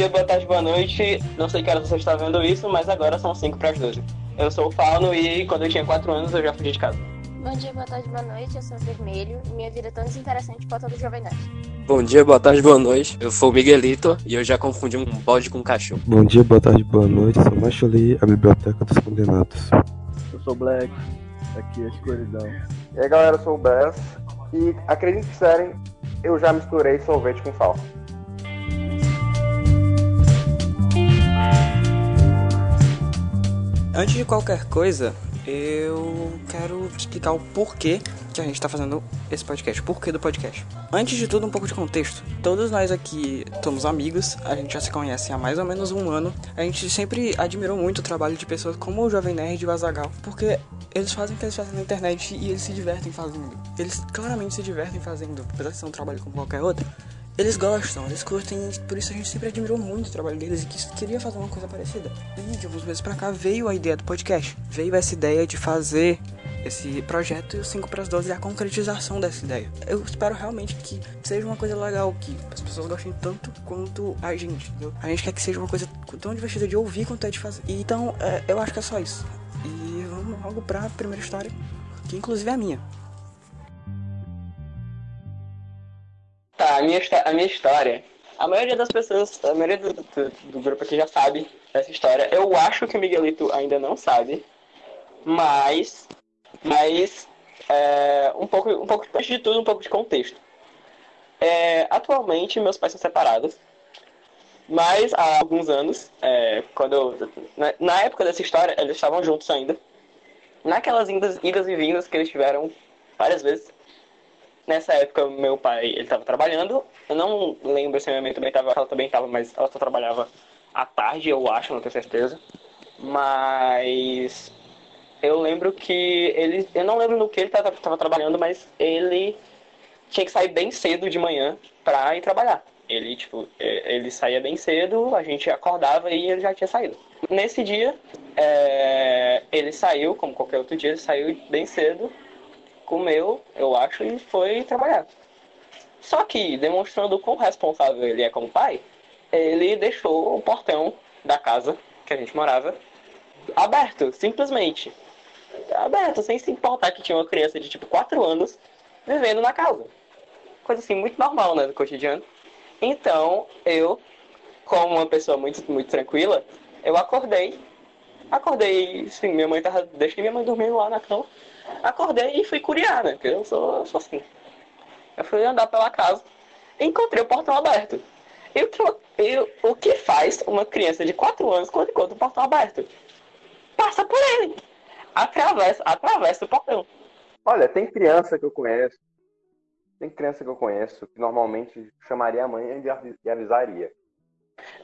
dia, boa tarde, boa noite. Não sei que hora você está vendo isso, mas agora são 5 para as 12. Eu sou o Fauno e quando eu tinha 4 anos eu já fugi de casa. Bom dia, boa tarde, boa noite. Eu sou o Vermelho e minha vida é tão desinteressante quanto a do Jovem Nerd. Bom dia, boa tarde, boa noite. Eu sou o Miguelito e eu já confundi um bode com um cachorro. Bom dia, boa tarde, boa noite. Eu sou Macholi, a Biblioteca dos Condenados. Eu sou Black, aqui é a escuridão. E aí galera, eu sou o Bess e acredite se quiserem, eu já misturei sorvete com sal. Antes de qualquer coisa, eu quero explicar o porquê que a gente está fazendo esse podcast, o porquê do podcast. Antes de tudo, um pouco de contexto. Todos nós aqui somos amigos, a gente já se conhece há mais ou menos um ano. A gente sempre admirou muito o trabalho de pessoas como o Jovem Nerd e o Azagal, porque eles fazem o que eles fazem na internet e eles se divertem fazendo. Eles claramente se divertem fazendo, apesar de ser um trabalho como qualquer outro. Eles gostam, eles curtem, por isso a gente sempre admirou muito o trabalho deles e que queria fazer uma coisa parecida. E de alguns meses pra cá veio a ideia do podcast. Veio essa ideia de fazer esse projeto e o 5 para as 12 é a concretização dessa ideia. Eu espero realmente que seja uma coisa legal, que as pessoas gostem tanto quanto a gente. Entendeu? A gente quer que seja uma coisa tão divertida de ouvir quanto é de fazer. Então, é, eu acho que é só isso. E vamos logo pra primeira história, que inclusive é a minha. Tá, a minha, a minha história. A maioria das pessoas, a maioria do, do, do grupo aqui já sabe essa história. Eu acho que o Miguelito ainda não sabe, mas. Mas. É, um, pouco, um pouco, antes de tudo, um pouco de contexto. É, atualmente, meus pais são separados. Mas há alguns anos, é, quando eu, na, na, época dessa história, eles estavam juntos ainda. Naquelas idas, idas e vindas que eles tiveram várias vezes, Nessa época, meu pai, ele estava trabalhando. Eu não lembro se minha mãe também estava, ela também estava, mas ela só trabalhava à tarde, eu acho, não tenho certeza. Mas eu lembro que ele, eu não lembro no que ele estava trabalhando, mas ele tinha que sair bem cedo de manhã para ir trabalhar. Ele, tipo, ele saía bem cedo, a gente acordava e ele já tinha saído. Nesse dia, é, ele saiu, como qualquer outro dia, ele saiu bem cedo comeu, eu acho, e foi trabalhar. Só que, demonstrando o quão responsável ele é como pai, ele deixou o portão da casa que a gente morava aberto, simplesmente. Aberto, sem se importar que tinha uma criança de tipo 4 anos vivendo na casa. Coisa assim, muito normal, né, do cotidiano. Então, eu, como uma pessoa muito, muito tranquila, eu acordei. Acordei, sim, minha mãe tava. Deixei minha mãe dormindo lá na cama. Acordei e fui curiar, né? Porque eu sou, eu sou assim. Eu fui andar pela casa e encontrei o portão aberto. E o que, eu, o que faz uma criança de 4 anos quando encontra o portão aberto? Passa por ele. Atravessa, atravessa o portão. Olha, tem criança que eu conheço. Tem criança que eu conheço que normalmente chamaria a mãe e avisaria.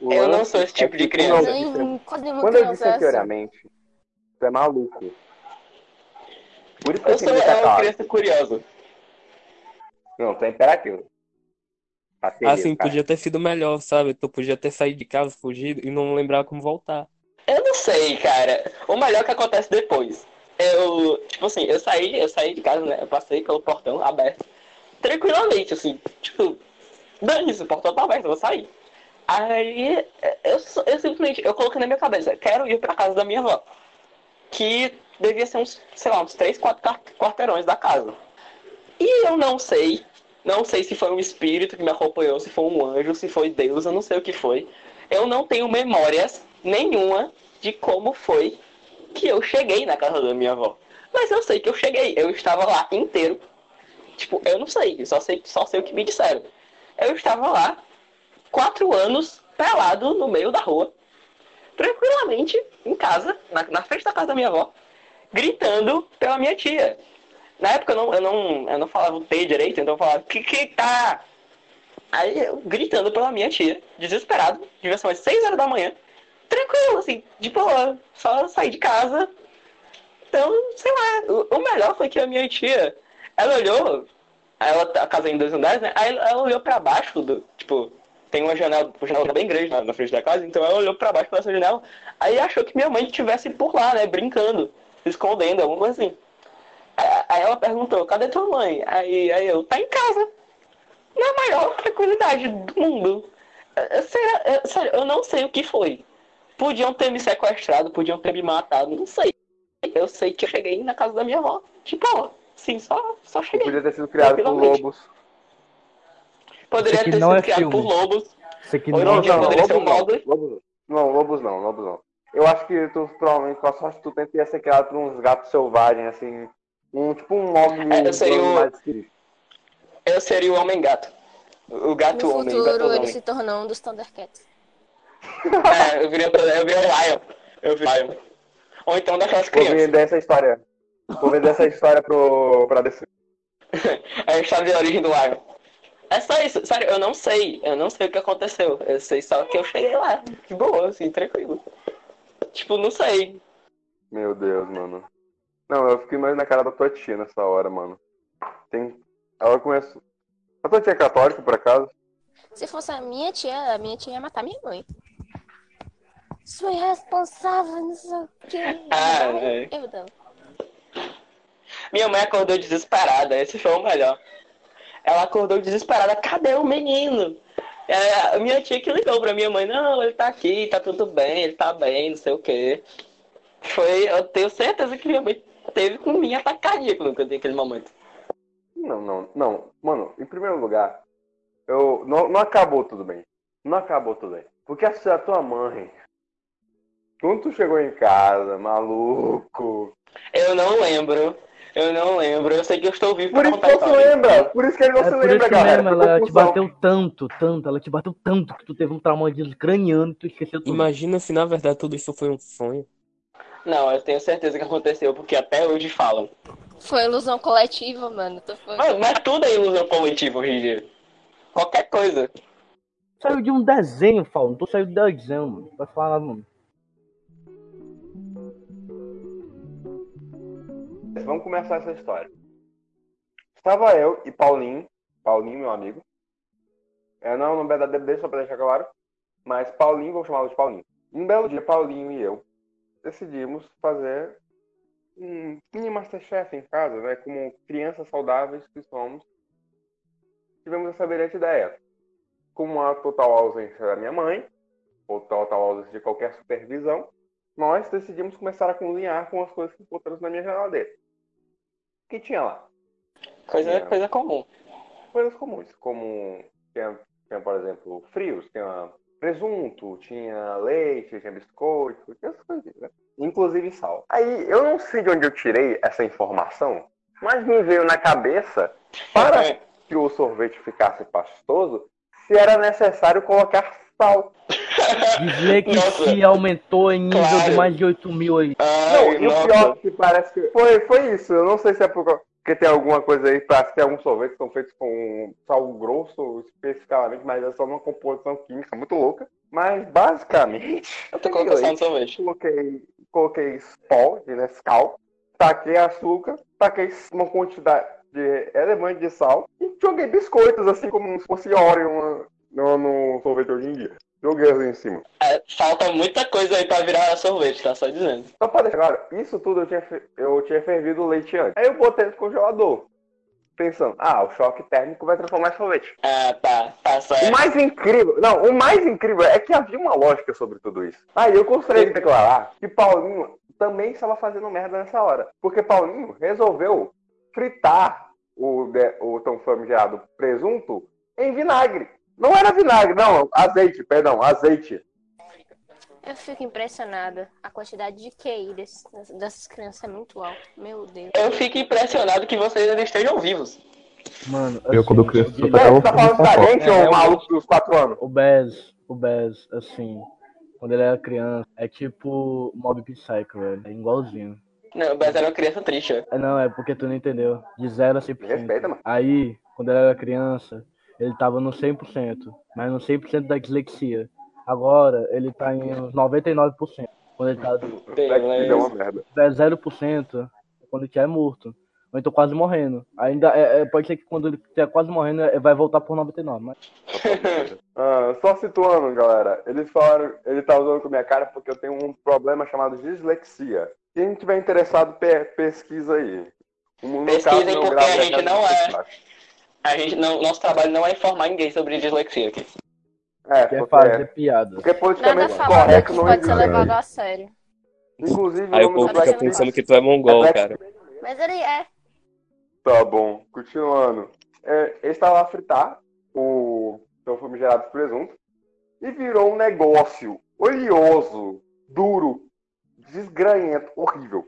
O eu não sou esse tipo é de criança. Nem, quando eu disse anteriormente, tu é maluco. Por isso que eu, sou é uma criança curiosa. Não, tu é imperativo. assim, cara. podia ter sido melhor, sabe? Tu podia ter saído de casa, fugido e não lembrar como voltar. Eu não sei, cara. O melhor que acontece depois. Eu, tipo assim, eu saí, eu saí de casa, né? Eu passei pelo portão aberto. Tranquilamente, assim, tipo, dane-se, o portão tá aberto, eu vou sair. Aí eu, eu simplesmente, eu coloquei na minha cabeça, quero ir pra casa da minha avó. Que devia ser uns, sei lá, uns 3, 4 quarteirões da casa. E eu não sei, não sei se foi um espírito que me acompanhou, se foi um anjo, se foi Deus, eu não sei o que foi. Eu não tenho memórias nenhuma de como foi que eu cheguei na casa da minha avó. Mas eu sei que eu cheguei, eu estava lá inteiro. Tipo, eu não sei, só sei, só sei o que me disseram. Eu estava lá, quatro anos, pelado no meio da rua, tranquilamente, em casa, na, na frente da casa da minha avó, gritando pela minha tia. Na época eu não, eu não, eu não falava o T direito, então eu falava, que que tá? Aí eu gritando pela minha tia, desesperado, devia ser umas 6 horas da manhã, tranquilo, assim, de boa, só sair de casa. Então, sei lá, o, melhor foi que a minha tia, ela olhou, ela, a casa em dois andares, né? Aí ela olhou pra baixo do, tipo, tem uma janela, uma janela bem grande na, na frente da casa, então ela olhou pra baixo dessa janela, aí achou que minha mãe estivesse por lá, né, brincando escondendo, alguma coisa assim. Aí ela perguntou, cadê tua mãe? Aí, aí eu, tá em casa. Na maior tranquilidade do mundo. É, sério, é, sério, eu não sei o que foi. Podiam ter me sequestrado, podiam ter me matado, não sei. Eu sei que eu cheguei na casa da minha avó. Tipo, ó, sim, só, só cheguei. Podia ter sido criado por lobos. Poderia ter sido é criado filme. por lobos. Isso aqui não, não, não, lobos, não, lobos, não, lobos não, lobos não. Eu acho que tu provavelmente com a sorte tu tenta ser criado por uns gatos selvagens, assim. Um, tipo um homem é, eu seria o... mais Eu seria o homem gato. O gato no homem. No futuro ele homem. se tornou um dos Thundercats. é, eu virei, eu virei um Lion. Eu virei Lion. Ou então daquelas crianças. Vou vender essa história. Vou vender essa história pro, pra DC. é a história de origem do Lion. É só isso, sério, eu não sei. Eu não sei o que aconteceu. Eu sei só que eu cheguei lá. Que boa, assim, tranquilo. Tipo, não sei. Meu Deus, mano. Não, eu fiquei mais na cara da tua tia nessa hora, mano. Tem. Ela conhece. A tua tia é católica, por acaso? Se fosse a minha tia, a minha tia ia matar minha mãe. Sou irresponsável, não sei o quê. Ah, é. Eu não. Minha mãe acordou desesperada, esse foi o melhor. Ela acordou desesperada, cadê o menino? É, a minha tia que ligou pra minha mãe, não, ele tá aqui, tá tudo bem, ele tá bem, não sei o quê. Foi, eu tenho certeza que minha mãe teve com minha ataque cardíaco naquele momento. Não, não, não. Mano, em primeiro lugar, eu não, não acabou tudo bem. Não acabou tudo bem. Porque a, a tua mãe, quando tu chegou em casa, maluco. Eu não lembro. Eu não lembro, eu sei que eu estou vivo Por isso que você lembra, por isso que ele não é se lembra, galera. Mesmo, ela te bateu tanto, tanto, ela te bateu tanto que tu teve um trauma de craniano e tu esqueceu tudo. Imagina se na verdade tudo isso foi um sonho. Não, eu tenho certeza que aconteceu, porque até hoje falam. Foi ilusão coletiva, mano. Mas, mas, tudo é ilusão coletiva hoje em dia. Qualquer coisa. Saiu de um desenho, Faulo. Não tô saindo de desenho, mano. Vai falar, mano. Vamos começar essa história. Estava eu e Paulinho, Paulinho, meu amigo. É, não é o nome verdadeiro dele, só para deixar claro. Mas Paulinho, vou chamá-lo de Paulinho. Um belo dia, Paulinho e eu decidimos fazer um mini Masterchef em casa, né? Como crianças saudáveis que somos. Tivemos essa brilhante ideia. Com uma total ausência da minha mãe, ou total ausência de qualquer supervisão, nós decidimos começar a cozinhar com as coisas que encontramos na minha geladeira que tinha lá? Coisa, tinha... coisa comum. Coisas comuns, como tinha, tinha, por exemplo, frios, tinha presunto, tinha leite, tinha biscoito, tinha essas coisas, né? Inclusive sal. Aí, eu não sei de onde eu tirei essa informação, mas me veio na cabeça, para que o sorvete ficasse pastoso, se era necessário colocar sal. Dizer que se aumentou em nível claro. de mais de 8 mil aí. Ai, não, e o pior é que parece que foi, foi isso. Eu não sei se é porque tem alguma coisa aí, parece que tem alguns sorvetes que são feitos com sal grosso especificamente, mas é só uma composição química muito louca. Mas basicamente. Eu tô colocando sorvete. Coloquei, coloquei pó de Nescau, taquei açúcar, taquei uma quantidade de relevante de sal e joguei biscoitos, assim como se fosse Oreo no, no sorvete hoje em dia. Joguei assim em cima. É, falta muita coisa aí pra virar sorvete, tá só dizendo. Só pra deixar claro, isso tudo eu tinha, eu tinha fervido o leite antes. Aí eu botei no congelador. Pensando, ah, o choque térmico vai transformar em sorvete. Ah, tá, tá certo. O mais incrível, não, o mais incrível é que havia uma lógica sobre tudo isso. Aí eu gostaria de declarar que Paulinho também estava fazendo merda nessa hora. Porque Paulinho resolveu fritar o, o tão famigerado presunto em vinagre. Não era vinagre, não, azeite, perdão, azeite. Eu fico impressionada. A quantidade de QI dessas, dessas crianças é muito alta. Meu Deus. Eu fico impressionado que vocês ainda estejam vivos. Mano, assim, eu quando criança só tava tá falando da gente ou é, o maluco dos 4 anos? O Bez, o Bez, assim, quando ele era criança, é tipo Mob Psycho, velho. É igualzinho. Não, o Bez era uma criança triste, É, não, é porque tu não entendeu. De 0 a 100%. Respeita, mano. Aí, quando ele era criança, ele estava no 100%, mas no 100% da dislexia. Agora, ele está em 99%. Quando ele tá do... É 0% quando ele estiver morto. Ou então quase morrendo. Ainda é, é, pode ser que quando ele estiver quase morrendo, é, vai voltar por 99, mas... ah, só situando, galera. Eles falaram, ele tá usando com a minha cara porque eu tenho um problema chamado dislexia. Quem tiver interessado, pesquisa aí. Pesquisem porque a gente não é a gente não, nosso trabalho não é informar ninguém sobre dislexia aqui. É, Quer porque, fazer piada. porque Nada politicamente falado correto aqui não pode ser levado a sério. Inclusive, Aí o povo fica pensando que tu é mongol, É cara. Mas ele é. Tá bom, continuando. É, ele estava a fritar o seu famigerado presunto e virou um negócio oleoso, duro, desgranhento, horrível.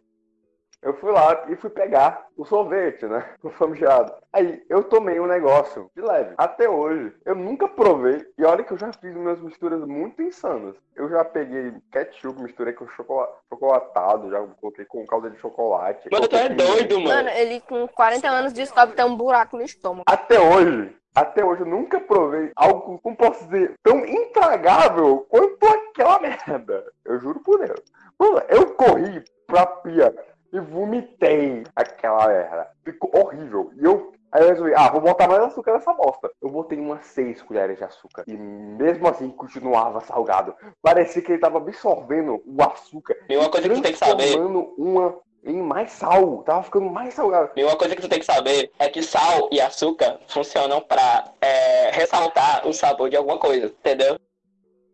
Eu fui lá e fui pegar o sorvete, né? O famigerado. Aí eu tomei um negócio de leve. Até hoje, eu nunca provei. E olha que eu já fiz umas misturas muito insanas. Eu já peguei ketchup, misturei com chocolate, chocolatado, já coloquei com calda de chocolate. Mano, tu é doido, mano. Mano, ele com 40 anos descobre que tem um buraco no estômago. Até hoje, até hoje eu nunca provei algo, como posso dizer, tão intragável quanto aquela merda. Eu juro por Deus. Mano, eu corri pra pia e vomitei aquela merda. Ficou horrível. E eu. Aí eu resolvi, ah, vou botar mais açúcar nessa bosta. Eu botei umas seis colheres de açúcar. E mesmo assim continuava salgado. Parecia que ele tava absorvendo o açúcar. E uma coisa que tu tem que saber. uma em mais sal. Tava ficando mais salgado. E uma coisa que tu tem que saber é que sal e açúcar funcionam pra é, ressaltar o sabor de alguma coisa, entendeu?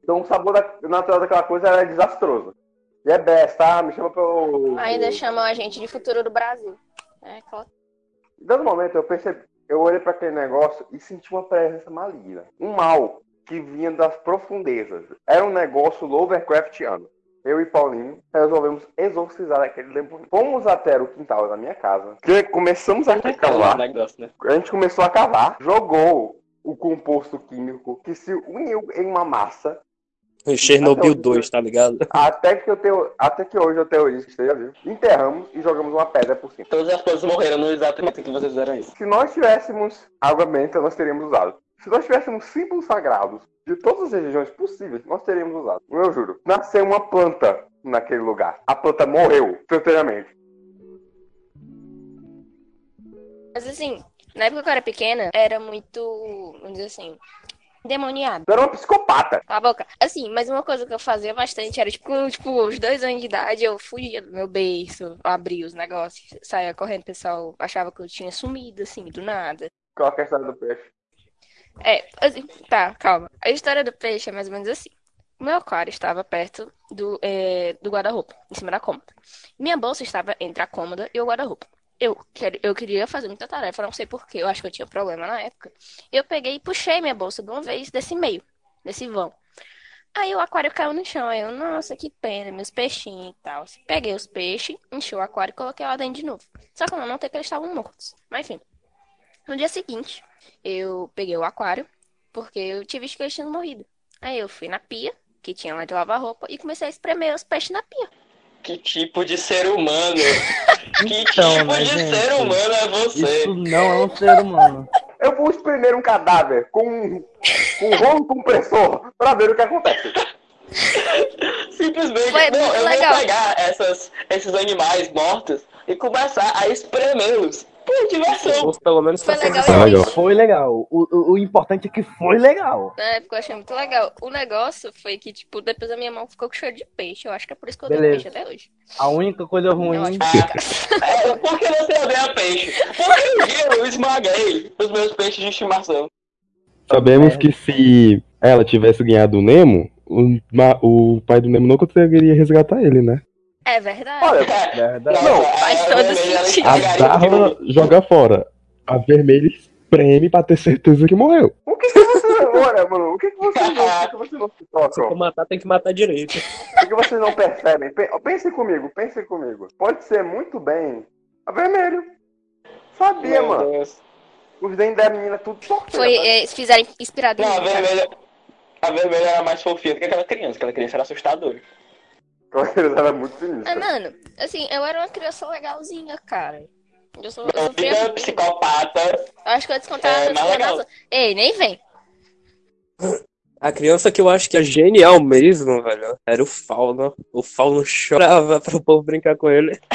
Então o sabor da, natural daquela coisa era desastroso. E é best, tá? Me chama pelo. Ainda chamam a gente de futuro do Brasil. É, claro. Dando momento, eu percebi. Eu olhei para aquele negócio e senti uma presença maligna. Um mal que vinha das profundezas. Era um negócio Lovecraftiano. Eu e Paulinho resolvemos exorcizar aquele demônio. Fomos até o quintal da minha casa. Que começamos a cavar. negócio, né? A gente começou a cavar, jogou o composto químico que se uniu em uma massa Chernobyl Até 2, tá ligado? até que, eu tenho, até que hoje eu tenho isso, esteja vivo. Enterramos e jogamos uma pedra por cima. Todas as coisas morreram no exato momento que vocês fizeram isso. Se nós tivéssemos água benta, nós teríamos usado. Se nós tivéssemos símbolos sagrados de todas as religiões possíveis, nós teríamos usado. Eu juro. Nasceu uma planta naquele lugar. A planta morreu instantaneamente. Mas assim, na época que eu era pequena, era muito, vamos dizer assim, demoniado. Eu era uma psicopata. Cala a boca. Assim, mas uma coisa que eu fazia bastante era, tipo, com, tipo, os dois anos de idade, eu fugia do meu berço, abria os negócios, saía correndo, o pessoal achava que eu tinha sumido, assim, do nada. Qual é a história do peixe? É, assim, tá, calma. A história do peixe é mais ou menos assim. Meu aquário estava perto do, é, do guarda-roupa, em cima da cômoda. Minha bolsa estava entre a cômoda e o guarda-roupa. Eu, eu queria fazer muita tarefa, não sei porquê, eu acho que eu tinha problema na época. Eu peguei e puxei minha bolsa de uma vez desse meio, desse vão. Aí o aquário caiu no chão, aí eu, nossa, que pena, meus peixinhos e tal. Peguei os peixes, enchi o aquário e coloquei lá dentro de novo. Só que eu não notei que eles estavam mortos. Mas enfim, no dia seguinte, eu peguei o aquário, porque eu tinha visto que eles tinham morrido. Aí eu fui na pia, que tinha lá de lavar roupa, e comecei a espremer os peixes na pia. Que tipo de ser humano? Que Então, tipo né, de gente? ser humano é você? Isso não é um ser humano. Eu vou espremer um cadáver com um, com um rolo compressor pra ver o que acontece. Simplesmente, Foi não, eu legal. vou pegar essas, esses animais mortos e começar a espremê-los por diversão. Ou pelo menos Foi pra legal ser Tá legal. Foi legal. O, o, o importante é que foi legal. Na época eu achei muito legal. O negócio foi que, tipo, depois a minha mão ficou com cheiro de peixe. Eu acho que é por isso que eu Beleza. peixe até hoje. A única coisa ruim. Eu acho Ah, é, por que você odeia peixe? Porque um dia eu esmaguei os meus peixes de estimação. Sabemos que se ela tivesse ganhado o Nemo, o, o pai do Nemo não conseguiria resgatar ele, né? É verdade. Olha, Verdade. Não, faz a todo sentido. A esmagaria porque Darla joga fora. A vermelha espreme pra ter certeza que morreu. o que, que você. Olha, mano, o que, que vocês não, o que, vocês não se Se for matar, tem que matar direito. O que, vocês não percebem? Pe- Pensem comigo, pensem comigo. Pode ser muito bem a vermelho. Sabia, Meu mano. Deus. Os dentes da menina tudo torto. Foi, é, fizeram inspirado em Não, a vermelha, a vermelha era mais fofinha do que aquela criança. Aquela criança era assustadora. Eles eram muito Mas, sinistros. mano, assim, eu era uma criança legalzinha, cara. Eu, sou, eu sofria Vida muito. psicopata. Eu acho que eu descontava É, é, mas legal. Ei, nem vem. A criança que eu acho que é genial mesmo, velho, era o Fauno. O Fauno chorava pro povo brincar com ele.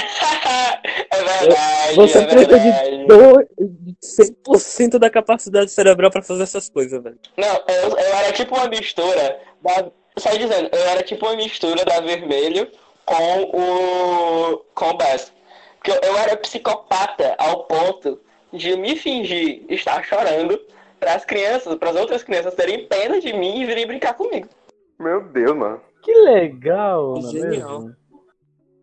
é verdade, Você é precisa de do- de 100% da capacidade cerebral pra fazer essas coisas, velho. Não, eu, eu era tipo uma mistura da. Só dizendo, eu era tipo uma mistura da vermelho com o. com o Bass. Porque eu, eu era psicopata ao ponto de me fingir estar chorando para as crianças, para as outras crianças terem pena de mim e virem brincar comigo. Meu Deus, mano. Que legal, é Genial. mesmo?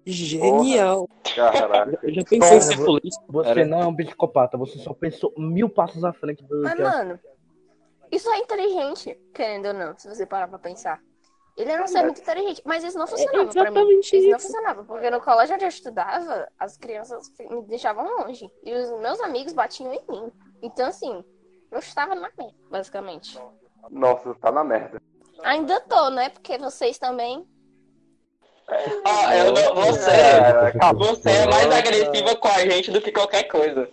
Genial. Caraca. Eu já pensei em ser polícia. Você cara. não é um psicopata, você só pensou mil passos à frente do Mas, que a- mano, isso é inteligente, querendo ou não, se você parar pra pensar. Ele era um ser muito inteligente, mas isso não funcionava pra mim. exatamente Isso não isso. funcionava, porque no colégio onde eu estudava, as crianças me deixavam longe. E os meus amigos batiam em mim. Então, assim, eu estava na merda, basicamente. Nossa, tá na merda. Ainda tô, né? Porque vocês também. Ah, eu não, você, É, calma. você é mais agressiva com a gente do que qualquer coisa.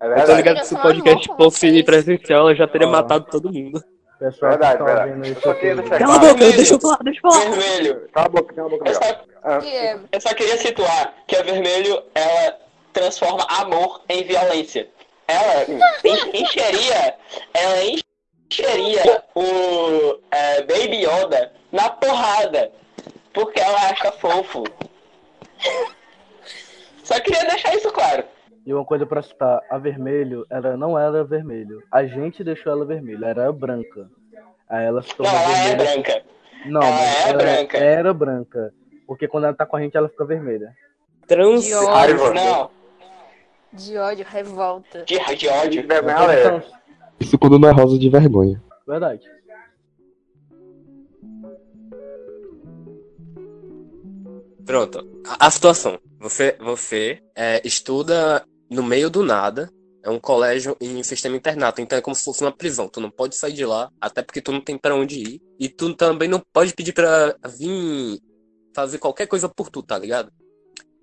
É Eu tô verdade. ligado que se o podcast fosse presencial, eu já teria Ah. matado todo mundo. Pessoal que Verdade, tá verdade. vendo isso aqui. Cala a boca, deixa eu falar, deixa eu falar. Vermelho. Cala a boca, cala a boca. Eu só, Ah, Que é... eu só queria situar que a vermelho, ela transforma amor em violência. Ela en- encheria, ela encheria o é, Baby Yoda na porrada. Porque ela acha fofo. Só queria deixar isso claro. E uma coisa pra citar, a vermelho, ela não era vermelho. A gente deixou ela vermelha, era branca. Aí ela se Não, tornou ela é vermelha. branca. Não, Ela mas é ela branca. era branca. Porque quando ela tá com a gente, ela fica vermelha. Trans. De ódio. Não, de ódio, revolta. de, de ódio. alheia. Então, Isso quando não é rosa de vergonha. verdade. Pronto. A, a situação. Você, você é, estuda no meio do nada. É um colégio em sistema internato, então é como se fosse uma prisão. Tu não pode sair de lá, até porque tu não tem pra onde ir. E tu também não pode pedir pra vir fazer qualquer coisa por tu, tá ligado?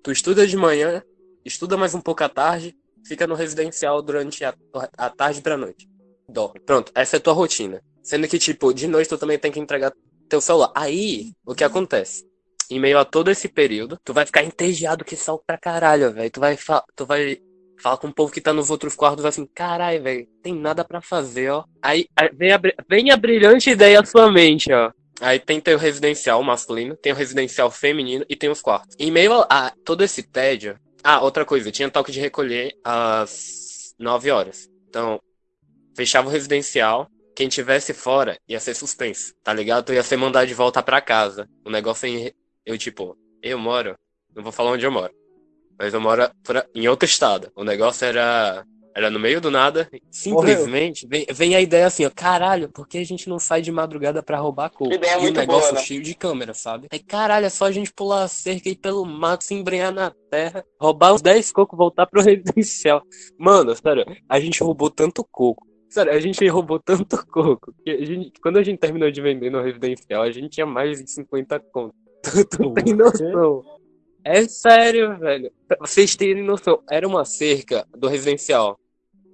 Tu estuda de manhã, estuda mais um pouco à tarde, fica no residencial durante a, a tarde pra noite. Dorme. Pronto, essa é a tua rotina. Sendo que, tipo, de noite tu também tem que entregar teu celular. Aí, o que acontece? Em meio a todo esse período, tu vai ficar entediado que sol pra caralho, velho. Tu vai, tu vai falar com o povo que tá nos outros quartos assim, caralho, velho, tem nada pra fazer, ó. Aí, vem, a, vem a brilhante ideia à sua mente, ó. Aí tem teu residencial masculino, tem o residencial feminino e tem os quartos. Em meio a, a todo esse tédio. Ah, outra coisa, tinha toque de recolher às 9 horas. Então, fechava o residencial. Quem tivesse fora ia ser suspenso, tá ligado? Tu ia ser mandado de volta pra casa. O negócio é eu, tipo, eu moro, não vou falar onde eu moro, mas eu moro por a- em outro estado. O negócio era, era no meio do nada. Simplesmente vem, vem a ideia assim, ó, caralho, por que a gente não sai de madrugada pra roubar coco? Ideia e o muito negócio boa, né? cheio de câmera, sabe? Aí, caralho, é só a gente pular a cerca e ir pelo mato, se embrenhar na terra, roubar uns 10 cocos, voltar pro residencial. Mano, sério, a gente roubou tanto coco. Sério, a gente roubou tanto coco que a gente, quando a gente terminou de vender no residencial, a gente tinha mais de 50 conto. Tu, tu tem noção? É sério, velho. Pra vocês terem noção, era uma cerca do residencial.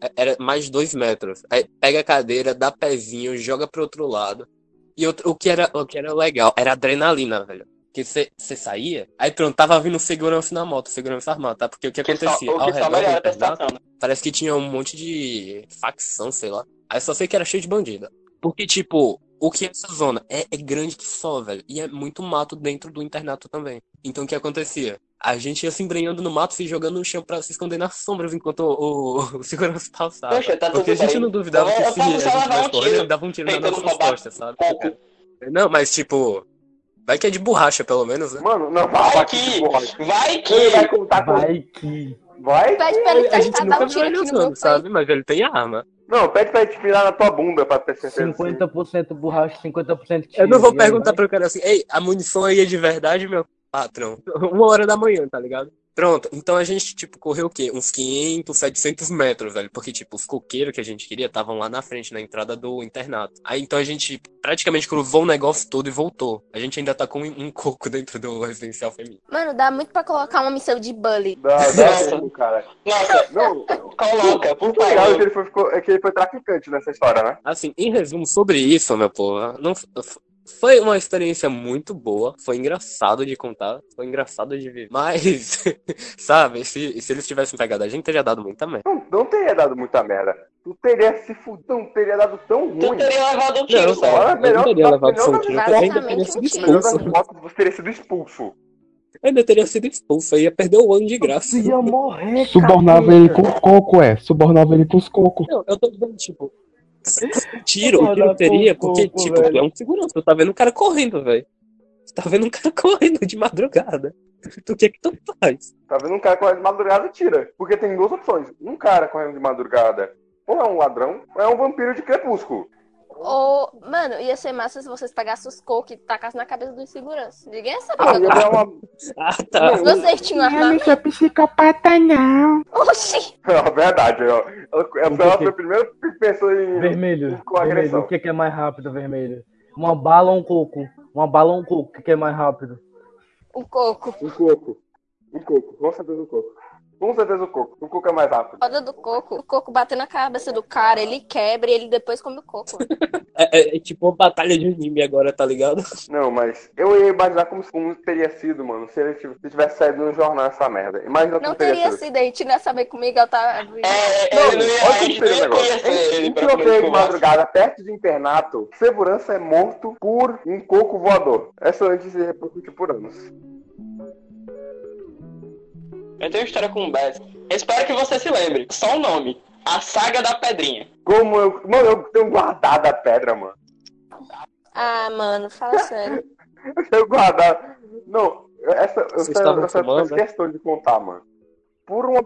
É- Era mais de dois metros. Aí pega a cadeira, dá pezinho, joga pro outro lado. E outro, o, que era, o que era legal era adrenalina, velho. Que você saía, aí pronto, tava vindo segurança na moto, segurança armada, tá? Porque o que Que só, acontecia? o Ao que só redor internato, né? Parece que tinha um monte de facção, sei lá. Aí só sei que era cheio de bandido. Porque, tipo, o que é essa zona? É, é grande que só, velho. E é muito mato dentro do internato também. Então o que acontecia? A gente ia se embrenhando no mato, se jogando no chão pra se esconder nas sombras enquanto o, o, o segurança passava. Poxa, tá tudo Porque a gente bem. não duvidava Eu- que se a gente tivesse um correndo, tiro ele dava um tiro nas nossas costas, sabe? Coco. Não, mas tipo, vai que é de borracha, pelo menos, né? Mano, não Vai aqui, que, vai Ele vai que, contar com. Vai que. Vai? Pede pra ele A gente nunca um viu ele usando, sabe? Mas ele tem arma. Não, pede pra ele te virar na tua bunda pra ter certeza. 50% borracha, 50% tiro. Eu não vou aí perguntar pro cara assim, ei, a munição aí é de verdade, meu patrão? Uma hora da manhã, tá ligado? Pronto, então a gente, tipo, correu o quê? Uns 500, 700 metros, velho. Porque, tipo, os coqueiros que a gente queria estavam lá na frente, na entrada do internato. Aí, então a gente praticamente cruzou o negócio todo e voltou. A gente ainda tá com um, coco dentro do residencial feminino. Mano, dá muito pra colocar uma missão de bully. Dá, dá cara. nossa, Não, coloca, por o legal é que favor. ele foi, ficou- é que ele foi traficante nessa história, né? Assim, em resumo sobre isso, meu povo, não, foi uma experiência muito boa, foi engraçado de contar, foi engraçado de ver. Mas, sabe, se, se eles tivessem pegado a gente, teria dado muita merda. Não, não teria dado muita merda. Tu teria se fudido, não teria dado tão ruim. Tu teria levado um tiro Não, só. Eu melhor- não teria tá- levado um tiro, eu ainda teria sido expulso. você teria sido expulso. Eu ainda teria sido expulso, eu ia perder o ano de graça. Você ia morrer, Subornava ele com os cocos, é. Subornava ele com os cocos. Não, eu tô dizendo, tipo, Tiro, o tiro seria porque, tipo, tu é um segurança, tu tá vendo um cara correndo, velho. Tu tá vendo um cara correndo de madrugada. O que é que tu faz? Tá vendo um cara correndo de madrugada, tira. Porque tem duas opções. Um cara correndo de madrugada, ou é um ladrão, ou é um vampiro de crepúsculo. Ou, mano, ia ser massa se vocês pegassem os cocos e tacassem na cabeça dos seguranças. Ninguém ia saber. Ah, ia dar uma... Ah, tá. Vocês tinham Eu não armamento. sou psicopata, não. Oxi! É verdade, ó. Essa ela foi a primeira que pensou em. Vermelho. Com vermelho. agressão. O que, é mais rápido, vermelho? Uma bala ou um coco? Uma bala ou um coco? O que, é mais rápido? O coco. Um coco. Um coco. Com certeza um coco. Com certeza o coco. O coco é mais rápido. Roda do coco. O coco bater na cabeça do cara, ele quebra e ele depois come o coco. É, é- é tipo uma batalha de anime agora, tá ligado? Não, mas eu ia imaginar como, como teria sido, mano, se ele tiv- se tivesse saído no jornal essa merda. Imagina como Não teria, teria sido. sido, a gente não ia saber que o Miguel tá. É, Não, ele não ia, olha como seria não o negócio. ele Um pra tiroteio de madrugada perto de internato, segurança é morto por um coco voador. Essa antes se repercutiu por anos. Eu tenho uma história com o Bess. Espero que você se lembre. Só o nome. A Saga da Pedrinha. Como eu. Mano, eu tenho guardado a pedra, mano. Ah, mano, fala sério. Eu tenho guardado. Não, essa, Vocês essa, essa eu fumando, né? questão de contar, mano. Por uma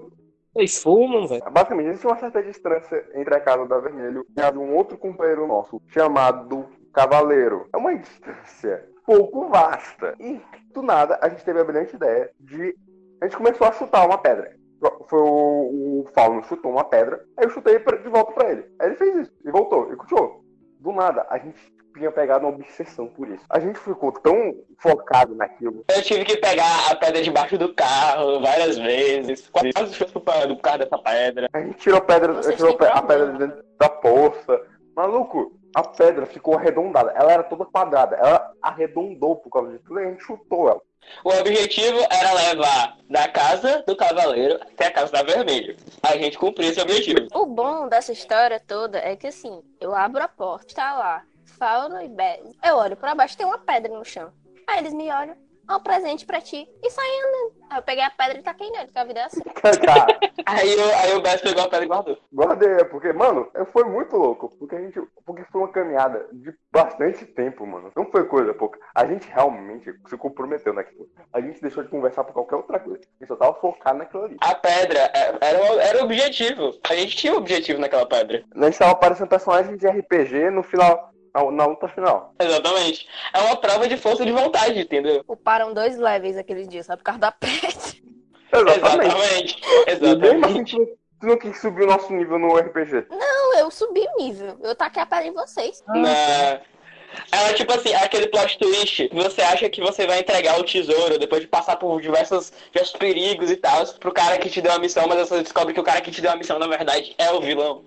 Eles fumam, velho. Basicamente, existe uma certa distância entre a casa da Vermelho e a de um outro companheiro nosso, chamado Cavaleiro. É uma distância pouco vasta. E, do nada, a gente teve a brilhante ideia de. A gente começou a chutar uma pedra. Foi o, o Fauno chutou uma pedra, aí eu chutei de volta pra ele. Aí ele fez isso, e voltou, e continuou. Do nada, a gente tinha pegado uma obsessão por isso. A gente ficou tão focado naquilo. Eu tive que pegar a pedra debaixo do carro várias vezes. Quase fui por causa dessa pedra. A gente tirou a pedra, tirou a pedra de dentro da poça. Maluco, a pedra ficou arredondada. Ela era toda quadrada. Ela arredondou por causa disso. E a gente chutou ela. O objetivo era levar da casa do cavaleiro até a casa da vermelho. A gente cumpriu esse objetivo. O bom dessa história toda é que assim, eu abro a porta, tá lá, Fauno e Bess. Eu olho pra baixo, tem uma pedra no chão. Aí eles me olham, ó, um presente pra ti. E andando. Aí eu peguei a pedra e taquei nele, que a vida é assim. Cara, Aí, eu, aí o Bess pegou a pedra e guardou. guardei, porque, mano, foi muito louco. Porque a gente. Porque foi uma caminhada de bastante tempo, mano. Não foi coisa pouca. A gente realmente se comprometeu naquilo. A gente deixou de conversar por qualquer outra coisa. A gente só tava focado naquilo ali. A pedra é- era, o- era o objetivo. A gente tinha o objetivo naquela pedra. A gente tava aparecendo personagens de RPG no final. Na, na luta final. Exatamente. É uma prova de força de vontade, entendeu? Uparam dois levels aquele dia, só por causa da pedra. Exatamente. Exatamente. E assim, Exatamente. tu, não quis subir o nosso nível no RPG. Não, eu subi o nível. Eu taquei a pedra em vocês. Na... Ela, tipo assim, aquele plot twist. Você acha que você vai entregar o tesouro depois de passar por diversos, diversos perigos e tal, pro cara que te deu a missão, mas você descobre que o cara que te deu a missão, na verdade, é o vilão.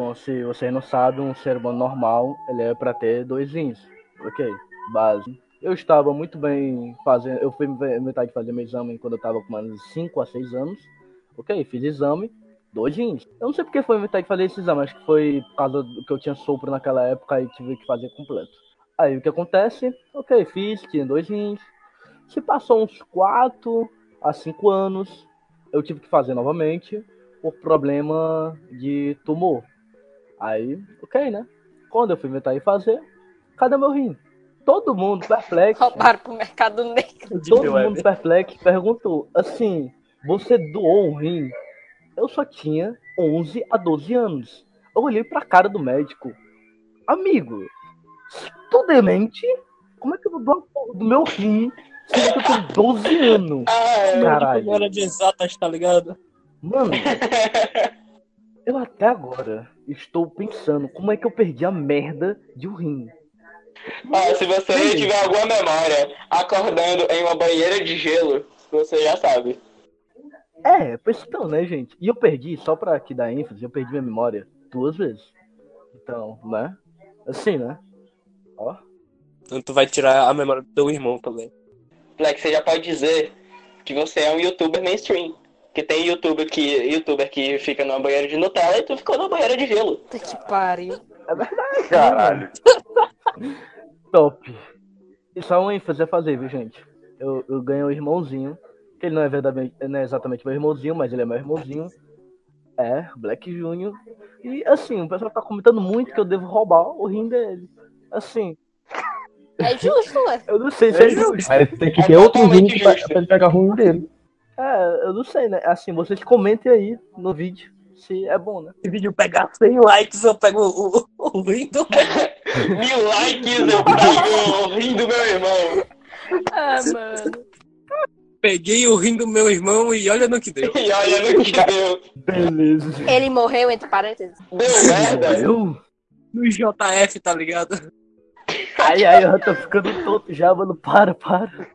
Bom, se você não sabe, um ser humano normal, ele é pra ter dois rins. Ok, base. Eu estava muito bem fazendo. Eu fui inventar de fazer meu exame quando eu tava com mais 5 a 6 anos. Ok, fiz exame, dois rins. Eu não sei porque foi inventar de fazer esse exame, acho que foi por causa do que eu tinha sopro naquela época e tive que fazer completo. Aí o que acontece? Ok, fiz, tinha dois rins. Se passou uns 4 a 5 anos, eu tive que fazer novamente por problema de tumor. Aí, ok, né? Quando eu fui inventar de fazer, cadê meu rim? Todo mundo perplexo, Roubaram pro mercado negro. todo mundo perplexo perguntou, assim, você doou um rim? Eu só tinha 11 a 12 anos. Eu olhei pra cara do médico. Amigo, tu demente? Como é que eu vou doar do meu rim sendo que eu tenho 12 anos? Ah, Caralho. Não era de exatas, tá ligado? Mano, eu até agora estou pensando como é que eu perdi a merda de um rim. Ó, se você tiver alguma memória acordando em uma banheira de gelo, você já sabe. É, pois então, né, gente? E eu perdi, só pra aqui dar ênfase, eu perdi minha memória duas vezes. Então, né? Assim, né? Ó. Então tu vai tirar a memória do teu irmão também. Moleque, você já pode dizer que você é um youtuber mainstream. Que tem youtuber que, youtuber que fica numa banheira de Nutella e tu ficou numa banheira de gelo. Puta que pariu. É verdade. Caralho. Top. E só um ênfase a fazer, viu, gente? Eu, eu ganhei um irmãozinho, que ele não é verdadeiramente, não é exatamente meu irmãozinho, mas ele é meu irmãozinho. É, Black Júnior. E assim, o pessoal tá comentando muito que eu devo roubar o rim dele. Assim. É justo, ué. Eu não sei se é, é justo. Mas tem que ter outro rim pra, pra ele pegar o rim dele. É, eu não sei, né? Assim, vocês comentem aí no vídeo se é bom, né? Se o vídeo pegar 100 likes, eu pego o, o, do. Mil likes, eu pego o rim do meu irmão. Ah, mano. Peguei o rim do meu irmão e olha no que deu. e olha no que deu. Beleza. Ele morreu, entre parênteses. Deu merda. Eu? No JF, tá ligado? Ai, ai, eu tô ficando tonto já, mano. Para, para.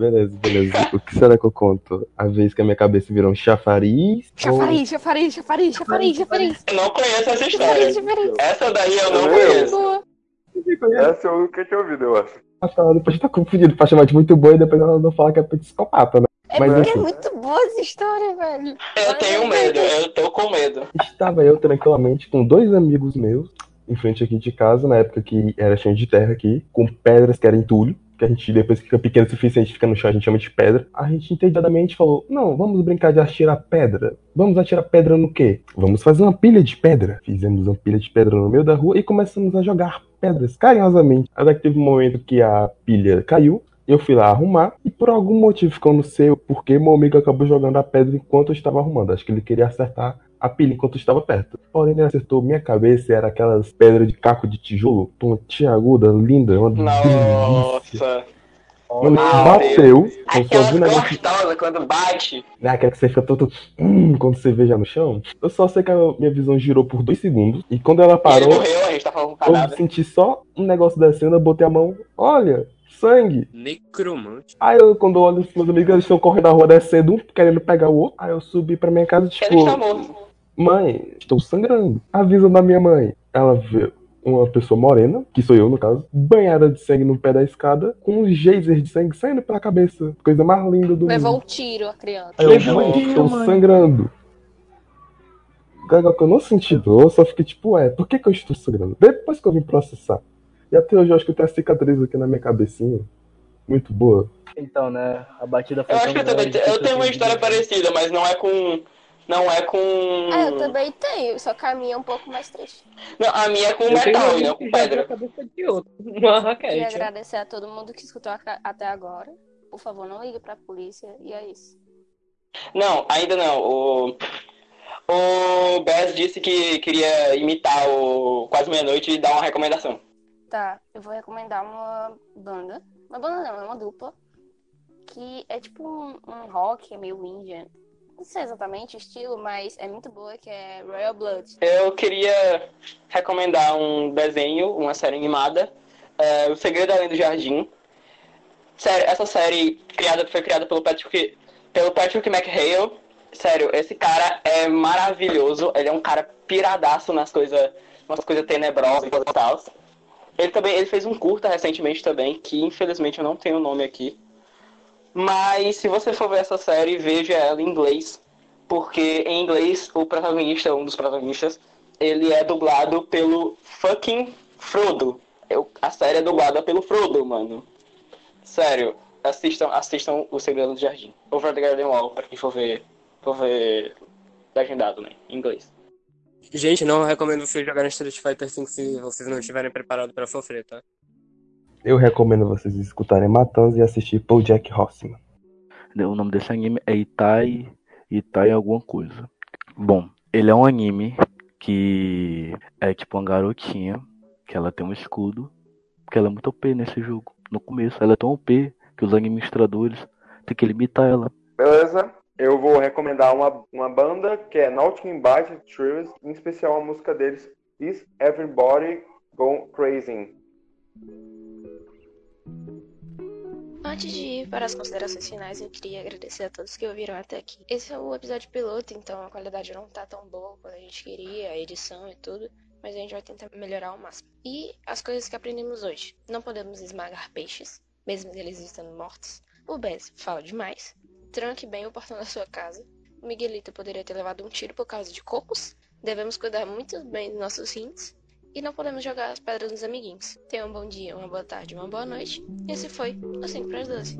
Beleza, beleza. O que será que eu conto? A vez que a minha cabeça virou um chafariz? Chafariz, chafariz, chafariz, chafariz, chafariz. Eu não conheço essa história. Chafariz, chafariz. Essa daí eu não conheço. Boa. Essa eu nunca tinha ouvido, eu acho. Ah, tá, depois tá confundido pra chamar de muito boa e depois ela não fala que é psicopata, né? É Mas porque é assim, muito boa essa história, velho. Eu tenho medo, eu tô com medo. estava eu tranquilamente com dois amigos meus em frente aqui de casa, na época que era cheio de terra aqui, com pedras que era entulho, que a gente, depois que fica pequeno o suficiente, fica no chão, a gente chama de pedra. A gente entediadamente falou, não, vamos brincar de atirar pedra. Vamos atirar pedra no quê? Vamos fazer uma pilha de pedra. Fizemos uma pilha de pedra no meio da rua e começamos a jogar pedras carinhosamente. Até que teve um momento que a pilha caiu, eu fui lá arrumar e por algum motivo que eu não sei o porquê, meu amigo acabou jogando a pedra enquanto eu estava arrumando. Acho que ele queria acertar a pilha enquanto estava perto. Porém, ele acertou minha cabeça e era aquelas pedras de caco de tijolo, pontiaguda, linda, uma delícia. Nossa. Mano, Meu bateu, Aquelas gostosas quando bate. né, aquela que você fica todo. Hum, quando você veja no chão. Eu só sei que a minha visão girou por dois segundos. E quando ela Ele parou, morreu, a gente tá falando com o eu senti só um negócio descendo, eu botei a mão. Olha, sangue. Necromante. Aí eu, quando eu olho os meus amigos, eles estão correndo na rua descendo, um querendo pegar o outro. Aí eu subi pra minha casa, Ele tipo, está morto. Mãe, estou sangrando. Avisa da minha mãe. Ela vê uma pessoa morena, que sou eu no caso, banhada de sangue no pé da escada, com um geyser de sangue saindo pela cabeça. Coisa mais linda do Levou mundo. um tiro a criança. Eu, mãe, estou sangrando. Gaga, que eu não senti dor, eu só fiquei tipo, ué, por que, que eu estou sangrando? Depois que eu vim processar. E até hoje eu acho que eu tenho a cicatriz aqui na minha cabecinha. Muito boa. Então, né? A batida foi Eu acho que eu também eu que tenho uma história parecida, mas não é com. Não é com. Ah, eu também tenho, só que a minha é um pouco mais triste. Não, a minha é com Eu metal e não amigo com pedra. cabeça de outro. Uma Queria raquete. agradecer a todo mundo que escutou até agora. Por favor, não ligue pra polícia. E é isso. Não, ainda não. O, o Bess disse que queria imitar o Quase Meia-Noite e dar uma recomendação. Tá, eu vou recomendar uma banda. Uma banda não, é uma dupla. Que é tipo um, um rock, é meio Indian. Não sei exatamente o estilo, mas é muito boa, que é Royal Blood. Eu queria recomendar um desenho, uma série animada, é, O Segredo Além do Jardim. Sério, essa série criada, foi criada pelo Patrick, pelo Patrick McHale. Sério, esse cara é maravilhoso. Ele é um cara piradaço nas coisas, umas coisas tenebrosas e tal. Ele também ele fez um curta recentemente também, que infelizmente eu não tenho o nome aqui. Mas se você for ver essa série, veja ela em inglês. Porque em inglês, o protagonista, um dos protagonistas, ele é dublado pelo fucking Frodo. Eu, a série é dublada pelo Frodo, mano. Sério, assistam, assistam O Segredo do Jardim. Over the Garden Wall, pra quem for ver, for ver legendado, né? Em inglês. Gente, não recomendo vocês jogarem Street Fighter 5 se vocês não estiverem preparados pra sofrer, tá? Eu recomendo vocês escutarem Matanza e assistir Paul Jack Horseman. O nome desse anime é Itai. Itai alguma coisa. Bom, ele é um anime que é tipo uma garotinha que ela tem um escudo. Porque ela é muito OP nesse jogo. No começo, ela é tão OP que os administradores têm que limitar ela. Beleza? Eu vou recomendar uma, uma banda que é Nautic Invite Trios, em especial a música deles, Is Everybody Go Crazy? Antes de ir para as considerações finais, eu queria agradecer a todos que ouviram até aqui. Esse é o episódio piloto, então a qualidade não tá tão boa quanto a gente queria, a edição e tudo, mas a gente vai tentar melhorar ao máximo. E as coisas que aprendemos hoje. Não podemos esmagar peixes, mesmo eles estando mortos. O Bez fala demais. Tranque bem o portão da sua casa. O Miguelito poderia ter levado um tiro por causa de cocos. Devemos cuidar muito bem dos nossos rins. E não podemos jogar as pedras nos amiguinhos. Tenha um bom dia, uma boa tarde, uma boa noite. Esse foi o 5 para as 12.